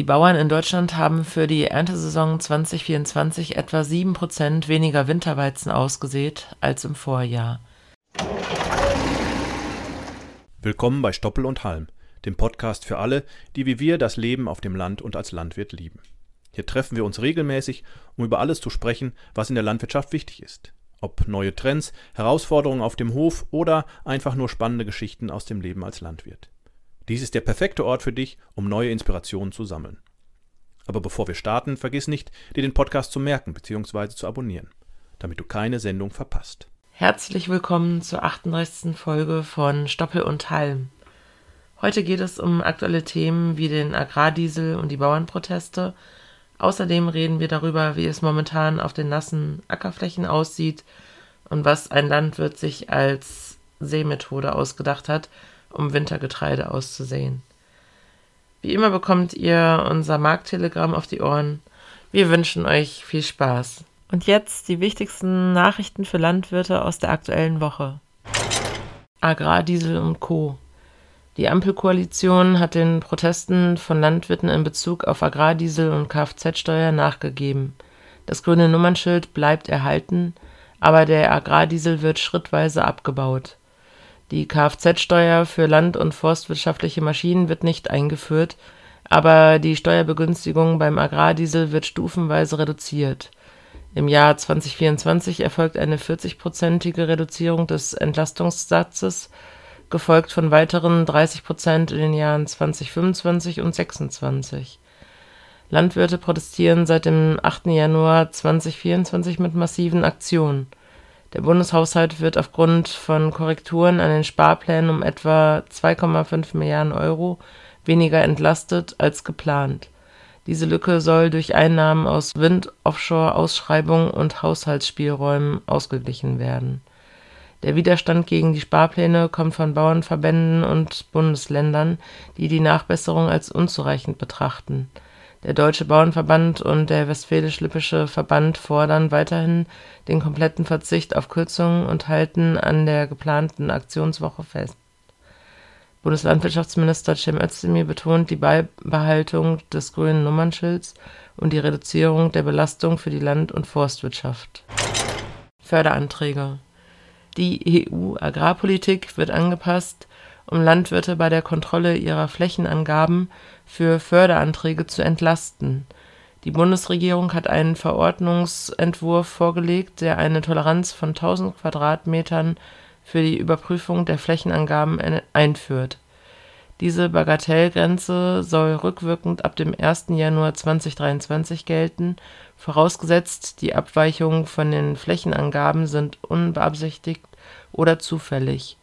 Die Bauern in Deutschland haben für die Erntesaison 2024 etwa 7 Prozent weniger Winterweizen ausgesät als im Vorjahr. Willkommen bei Stoppel und Halm, dem Podcast für alle, die wie wir das Leben auf dem Land und als Landwirt lieben. Hier treffen wir uns regelmäßig, um über alles zu sprechen, was in der Landwirtschaft wichtig ist. Ob neue Trends, Herausforderungen auf dem Hof oder einfach nur spannende Geschichten aus dem Leben als Landwirt. Dies ist der perfekte Ort für dich, um neue Inspirationen zu sammeln. Aber bevor wir starten, vergiss nicht, dir den Podcast zu merken bzw. zu abonnieren, damit du keine Sendung verpasst. Herzlich willkommen zur 38. Folge von Stoppel und Halm. Heute geht es um aktuelle Themen wie den Agrardiesel und die Bauernproteste. Außerdem reden wir darüber, wie es momentan auf den nassen Ackerflächen aussieht und was ein Landwirt sich als Seemethode ausgedacht hat, um Wintergetreide auszusehen. Wie immer bekommt ihr unser Markttelegramm auf die Ohren. Wir wünschen euch viel Spaß. Und jetzt die wichtigsten Nachrichten für Landwirte aus der aktuellen Woche. Agrardiesel und Co. Die Ampelkoalition hat den Protesten von Landwirten in Bezug auf Agrardiesel und Kfz-Steuer nachgegeben. Das grüne Nummernschild bleibt erhalten, aber der Agrardiesel wird schrittweise abgebaut. Die Kfz-Steuer für land- und forstwirtschaftliche Maschinen wird nicht eingeführt, aber die Steuerbegünstigung beim Agrardiesel wird stufenweise reduziert. Im Jahr 2024 erfolgt eine 40-prozentige Reduzierung des Entlastungssatzes, gefolgt von weiteren 30 Prozent in den Jahren 2025 und 2026. Landwirte protestieren seit dem 8. Januar 2024 mit massiven Aktionen. Der Bundeshaushalt wird aufgrund von Korrekturen an den Sparplänen um etwa 2,5 Milliarden Euro weniger entlastet als geplant. Diese Lücke soll durch Einnahmen aus Wind-, Offshore-Ausschreibungen und Haushaltsspielräumen ausgeglichen werden. Der Widerstand gegen die Sparpläne kommt von Bauernverbänden und Bundesländern, die die Nachbesserung als unzureichend betrachten der Deutsche Bauernverband und der Westfälisch-Lippische Verband fordern weiterhin den kompletten Verzicht auf Kürzungen und halten an der geplanten Aktionswoche fest. Bundeslandwirtschaftsminister Cem Özdemir betont die Beibehaltung des grünen Nummernschilds und die Reduzierung der Belastung für die Land- und Forstwirtschaft. Förderanträge Die EU-Agrarpolitik wird angepasst, um Landwirte bei der Kontrolle ihrer Flächenangaben für Förderanträge zu entlasten. Die Bundesregierung hat einen Verordnungsentwurf vorgelegt, der eine Toleranz von 1000 Quadratmetern für die Überprüfung der Flächenangaben einführt. Diese Bagatellgrenze soll rückwirkend ab dem 1. Januar 2023 gelten, vorausgesetzt die Abweichungen von den Flächenangaben sind unbeabsichtigt oder zufällig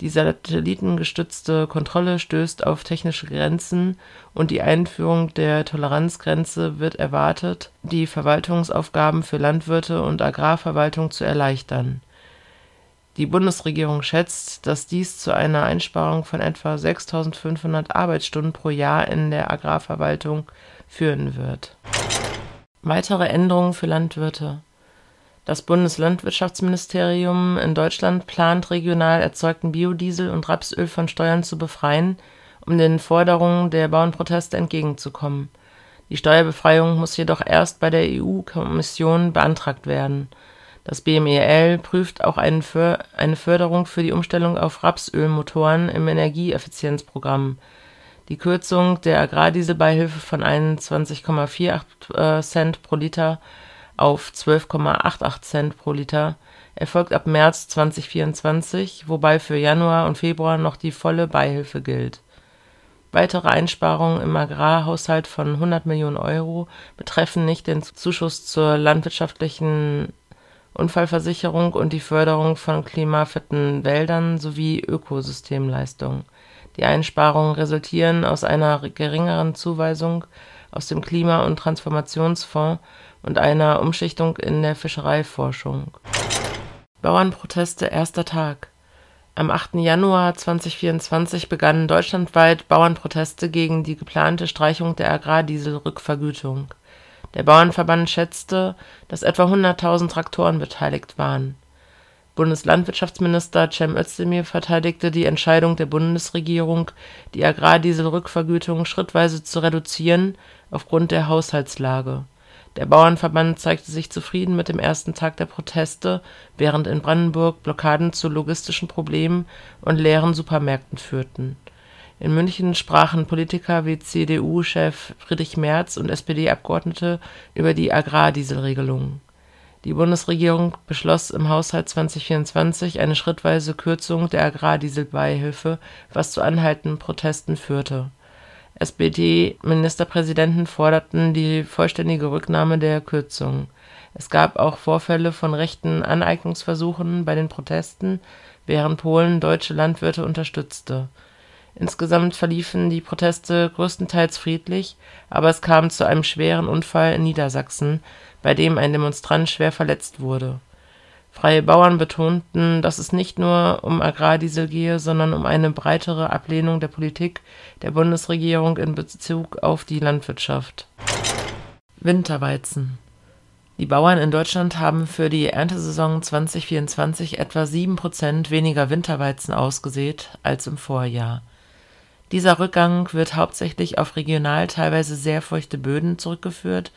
die satellitengestützte Kontrolle stößt auf technische Grenzen und die Einführung der Toleranzgrenze wird erwartet, die Verwaltungsaufgaben für Landwirte und Agrarverwaltung zu erleichtern. Die Bundesregierung schätzt, dass dies zu einer Einsparung von etwa 6.500 Arbeitsstunden pro Jahr in der Agrarverwaltung führen wird. Weitere Änderungen für Landwirte das Bundeslandwirtschaftsministerium in Deutschland plant, regional erzeugten Biodiesel und Rapsöl von Steuern zu befreien, um den Forderungen der Bauernproteste entgegenzukommen. Die Steuerbefreiung muss jedoch erst bei der EU-Kommission beantragt werden. Das BMEL prüft auch eine Förderung für die Umstellung auf Rapsölmotoren im Energieeffizienzprogramm. Die Kürzung der Agrardieselbeihilfe von 21,48 Cent pro Liter auf 12,88 Cent pro Liter erfolgt ab März 2024, wobei für Januar und Februar noch die volle Beihilfe gilt. Weitere Einsparungen im Agrarhaushalt von 100 Millionen Euro betreffen nicht den Zuschuss zur landwirtschaftlichen Unfallversicherung und die Förderung von klimafitten Wäldern sowie Ökosystemleistungen. Die Einsparungen resultieren aus einer geringeren Zuweisung aus dem Klima- und Transformationsfonds und einer Umschichtung in der Fischereiforschung. Bauernproteste erster Tag. Am 8. Januar 2024 begannen deutschlandweit Bauernproteste gegen die geplante Streichung der Agrardieselrückvergütung. Der Bauernverband schätzte, dass etwa 100.000 Traktoren beteiligt waren Bundeslandwirtschaftsminister Cem Özdemir verteidigte die Entscheidung der Bundesregierung, die Agrardieselrückvergütung schrittweise zu reduzieren, aufgrund der Haushaltslage. Der Bauernverband zeigte sich zufrieden mit dem ersten Tag der Proteste, während in Brandenburg Blockaden zu logistischen Problemen und leeren Supermärkten führten. In München sprachen Politiker wie CDU-Chef Friedrich Merz und SPD-Abgeordnete über die Agrardieselregelung. Die Bundesregierung beschloss im Haushalt 2024 eine schrittweise Kürzung der Agrardieselbeihilfe, was zu anhaltenden Protesten führte. SPD-Ministerpräsidenten forderten die vollständige Rücknahme der Kürzung. Es gab auch Vorfälle von rechten Aneignungsversuchen bei den Protesten, während Polen deutsche Landwirte unterstützte. Insgesamt verliefen die Proteste größtenteils friedlich, aber es kam zu einem schweren Unfall in Niedersachsen, bei dem ein Demonstrant schwer verletzt wurde. Freie Bauern betonten, dass es nicht nur um Agrardiesel gehe, sondern um eine breitere Ablehnung der Politik der Bundesregierung in Bezug auf die Landwirtschaft. Winterweizen Die Bauern in Deutschland haben für die Erntesaison 2024 etwa 7 Prozent weniger Winterweizen ausgesät als im Vorjahr. Dieser Rückgang wird hauptsächlich auf regional teilweise sehr feuchte Böden zurückgeführt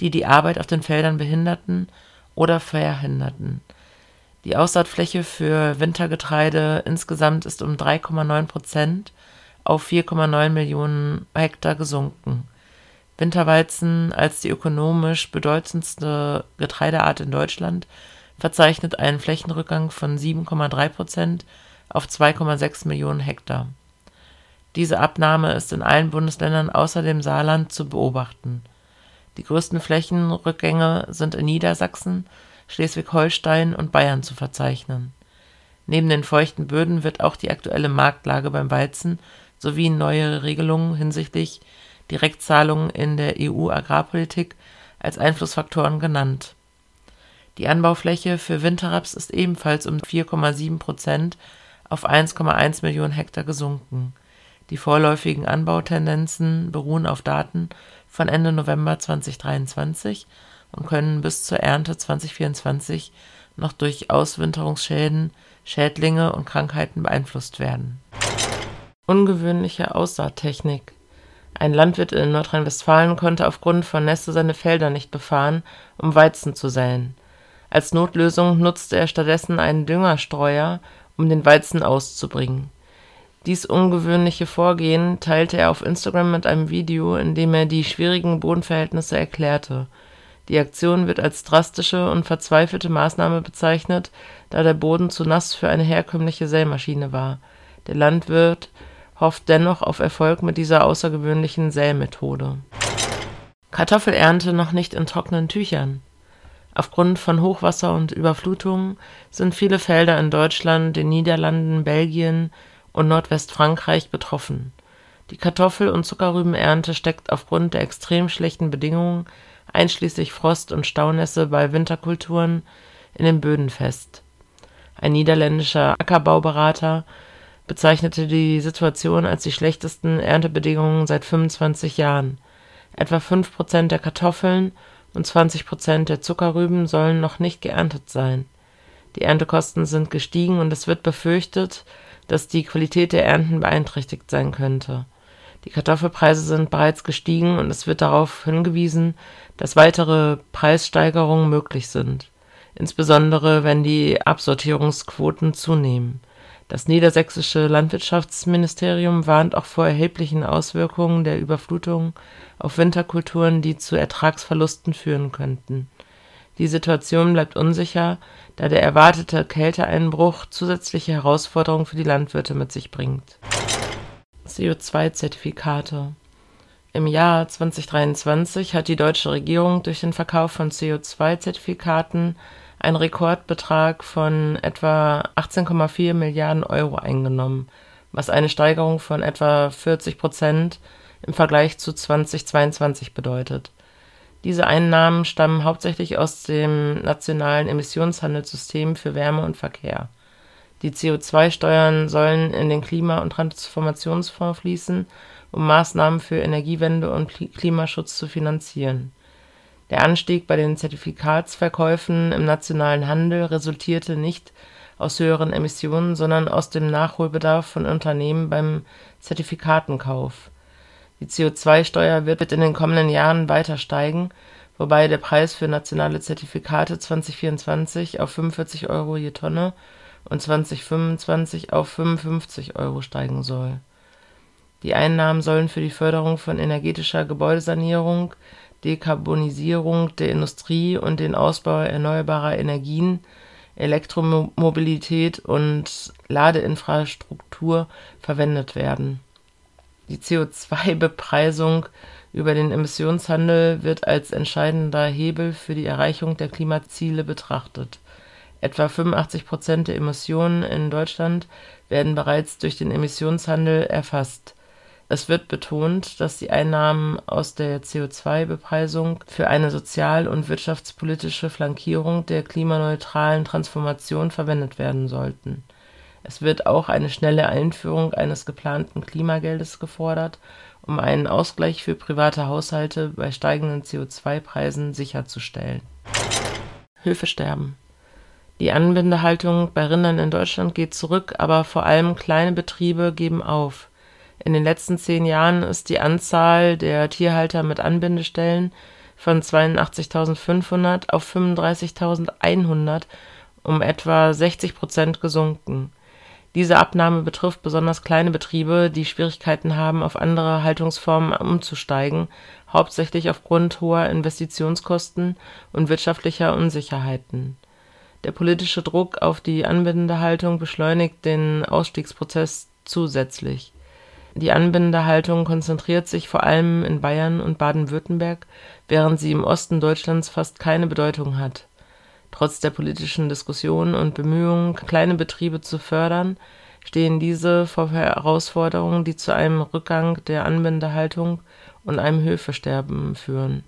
die die Arbeit auf den Feldern behinderten oder verhinderten. Die Aussaatfläche für Wintergetreide insgesamt ist um 3,9 Prozent auf 4,9 Millionen Hektar gesunken. Winterweizen als die ökonomisch bedeutendste Getreideart in Deutschland verzeichnet einen Flächenrückgang von 7,3 Prozent auf 2,6 Millionen Hektar. Diese Abnahme ist in allen Bundesländern außer dem Saarland zu beobachten die größten Flächenrückgänge sind in Niedersachsen, Schleswig-Holstein und Bayern zu verzeichnen. Neben den feuchten Böden wird auch die aktuelle Marktlage beim Weizen sowie neue Regelungen hinsichtlich Direktzahlungen in der EU-Agrarpolitik als Einflussfaktoren genannt. Die Anbaufläche für Winterraps ist ebenfalls um 4,7 Prozent auf 1,1 Millionen Hektar gesunken. Die vorläufigen Anbautendenzen beruhen auf Daten von Ende November 2023 und können bis zur Ernte 2024 noch durch Auswinterungsschäden, Schädlinge und Krankheiten beeinflusst werden. Ungewöhnliche Aussaattechnik Ein Landwirt in Nordrhein-Westfalen konnte aufgrund von Nässe seine Felder nicht befahren, um Weizen zu säen. Als Notlösung nutzte er stattdessen einen Düngerstreuer, um den Weizen auszubringen dies ungewöhnliche Vorgehen teilte er auf Instagram mit einem Video, in dem er die schwierigen Bodenverhältnisse erklärte. Die Aktion wird als drastische und verzweifelte Maßnahme bezeichnet, da der Boden zu nass für eine herkömmliche Sämaschine war. Der Landwirt hofft dennoch auf Erfolg mit dieser außergewöhnlichen Sämethode. Kartoffelernte noch nicht in trockenen Tüchern. Aufgrund von Hochwasser und Überflutungen sind viele Felder in Deutschland, den Niederlanden, Belgien und Nordwestfrankreich betroffen. Die Kartoffel und Zuckerrübenernte steckt aufgrund der extrem schlechten Bedingungen einschließlich Frost und Staunässe bei Winterkulturen in den Böden fest. Ein niederländischer Ackerbauberater bezeichnete die Situation als die schlechtesten Erntebedingungen seit 25 Jahren. Etwa 5 Prozent der Kartoffeln und 20 Prozent der Zuckerrüben sollen noch nicht geerntet sein. Die Erntekosten sind gestiegen und es wird befürchtet dass die Qualität der Ernten beeinträchtigt sein könnte. Die Kartoffelpreise sind bereits gestiegen und es wird darauf hingewiesen, dass weitere Preissteigerungen möglich sind, insbesondere wenn die Absortierungsquoten zunehmen. Das niedersächsische Landwirtschaftsministerium warnt auch vor erheblichen Auswirkungen der Überflutung auf Winterkulturen, die zu Ertragsverlusten führen könnten. Die Situation bleibt unsicher, da der erwartete Kälteeinbruch zusätzliche Herausforderungen für die Landwirte mit sich bringt. CO2-Zertifikate Im Jahr 2023 hat die deutsche Regierung durch den Verkauf von CO2-Zertifikaten einen Rekordbetrag von etwa 18,4 Milliarden Euro eingenommen, was eine Steigerung von etwa 40 Prozent im Vergleich zu 2022 bedeutet diese Einnahmen stammen hauptsächlich aus dem nationalen Emissionshandelssystem für Wärme und Verkehr. Die CO2-Steuern sollen in den Klima und Transformationsfonds fließen, um Maßnahmen für Energiewende und Klimaschutz zu finanzieren. Der Anstieg bei den Zertifikatsverkäufen im nationalen Handel resultierte nicht aus höheren Emissionen, sondern aus dem Nachholbedarf von Unternehmen beim Zertifikatenkauf. Die CO2-Steuer wird in den kommenden Jahren weiter steigen, wobei der Preis für nationale Zertifikate 2024 auf 45 Euro je Tonne und 2025 auf 55 Euro steigen soll. Die Einnahmen sollen für die Förderung von energetischer Gebäudesanierung, Dekarbonisierung der Industrie und den Ausbau erneuerbarer Energien, Elektromobilität und Ladeinfrastruktur verwendet werden. Die CO2-Bepreisung über den Emissionshandel wird als entscheidender Hebel für die Erreichung der Klimaziele betrachtet. Etwa 85 Prozent der Emissionen in Deutschland werden bereits durch den Emissionshandel erfasst. Es wird betont, dass die Einnahmen aus der CO2-Bepreisung für eine sozial und wirtschaftspolitische Flankierung der klimaneutralen Transformation verwendet werden sollten. Es wird auch eine schnelle Einführung eines geplanten Klimageldes gefordert, um einen Ausgleich für private Haushalte bei steigenden CO2-Preisen sicherzustellen. Höfe sterben. Die Anbindehaltung bei Rindern in Deutschland geht zurück, aber vor allem kleine Betriebe geben auf. In den letzten zehn Jahren ist die Anzahl der Tierhalter mit Anbindestellen von 82.500 auf 35.100 um etwa 60 Prozent gesunken. Diese Abnahme betrifft besonders kleine Betriebe, die Schwierigkeiten haben, auf andere Haltungsformen umzusteigen, hauptsächlich aufgrund hoher Investitionskosten und wirtschaftlicher Unsicherheiten. Der politische Druck auf die Anbindehaltung beschleunigt den Ausstiegsprozess zusätzlich die Anbindehaltung konzentriert sich vor allem in Bayern und Baden-Württemberg, während sie im Osten Deutschlands fast keine Bedeutung hat. Trotz der politischen Diskussionen und Bemühungen, kleine Betriebe zu fördern, stehen diese vor Herausforderungen, die zu einem Rückgang der Anbindehaltung und einem Höfesterben führen.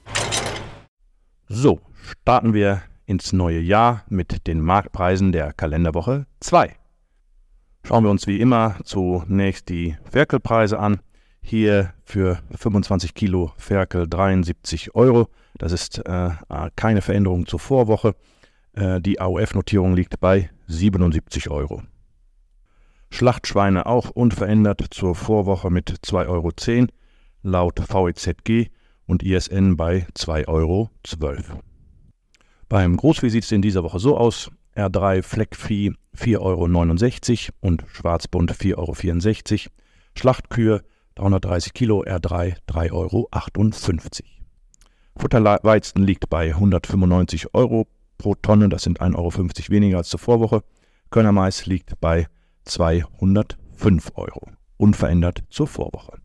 So, starten wir ins neue Jahr mit den Marktpreisen der Kalenderwoche 2. Schauen wir uns wie immer zunächst die Ferkelpreise an. Hier für 25 Kilo Ferkel 73 Euro. Das ist äh, keine Veränderung zur Vorwoche. Äh, die AOF-Notierung liegt bei 77 Euro. Schlachtschweine auch unverändert zur Vorwoche mit 2,10 Euro laut VEZG und ISN bei 2,12 Euro. Beim Großvieh sieht es in dieser Woche so aus. R3 Fleckvieh 4,69 Euro und Schwarzbund 4,64 Euro. Schlachtkühe 330 Kilo R3 3,58 Euro. Futterweizen liegt bei 195 Euro pro Tonne, das sind 1,50 Euro weniger als zur Vorwoche. Körnermais liegt bei 205 Euro, unverändert zur Vorwoche.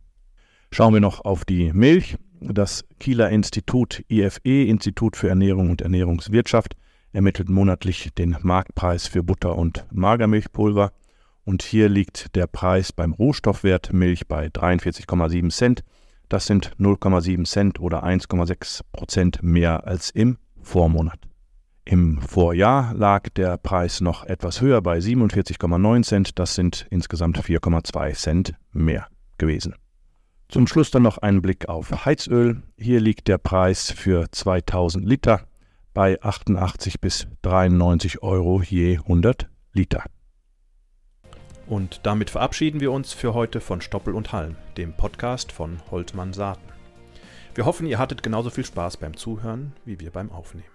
Schauen wir noch auf die Milch. Das Kieler Institut IFE, Institut für Ernährung und Ernährungswirtschaft, ermittelt monatlich den Marktpreis für Butter und Magermilchpulver. Und hier liegt der Preis beim Rohstoffwert Milch bei 43,7 Cent. Das sind 0,7 Cent oder 1,6 Prozent mehr als im Vormonat. Im Vorjahr lag der Preis noch etwas höher bei 47,9 Cent. Das sind insgesamt 4,2 Cent mehr gewesen. Zum Schluss dann noch ein Blick auf Heizöl. Hier liegt der Preis für 2000 Liter bei 88 bis 93 Euro je 100 Liter. Und damit verabschieden wir uns für heute von Stoppel und Halm, dem Podcast von Holtmann Saaten. Wir hoffen, ihr hattet genauso viel Spaß beim Zuhören wie wir beim Aufnehmen.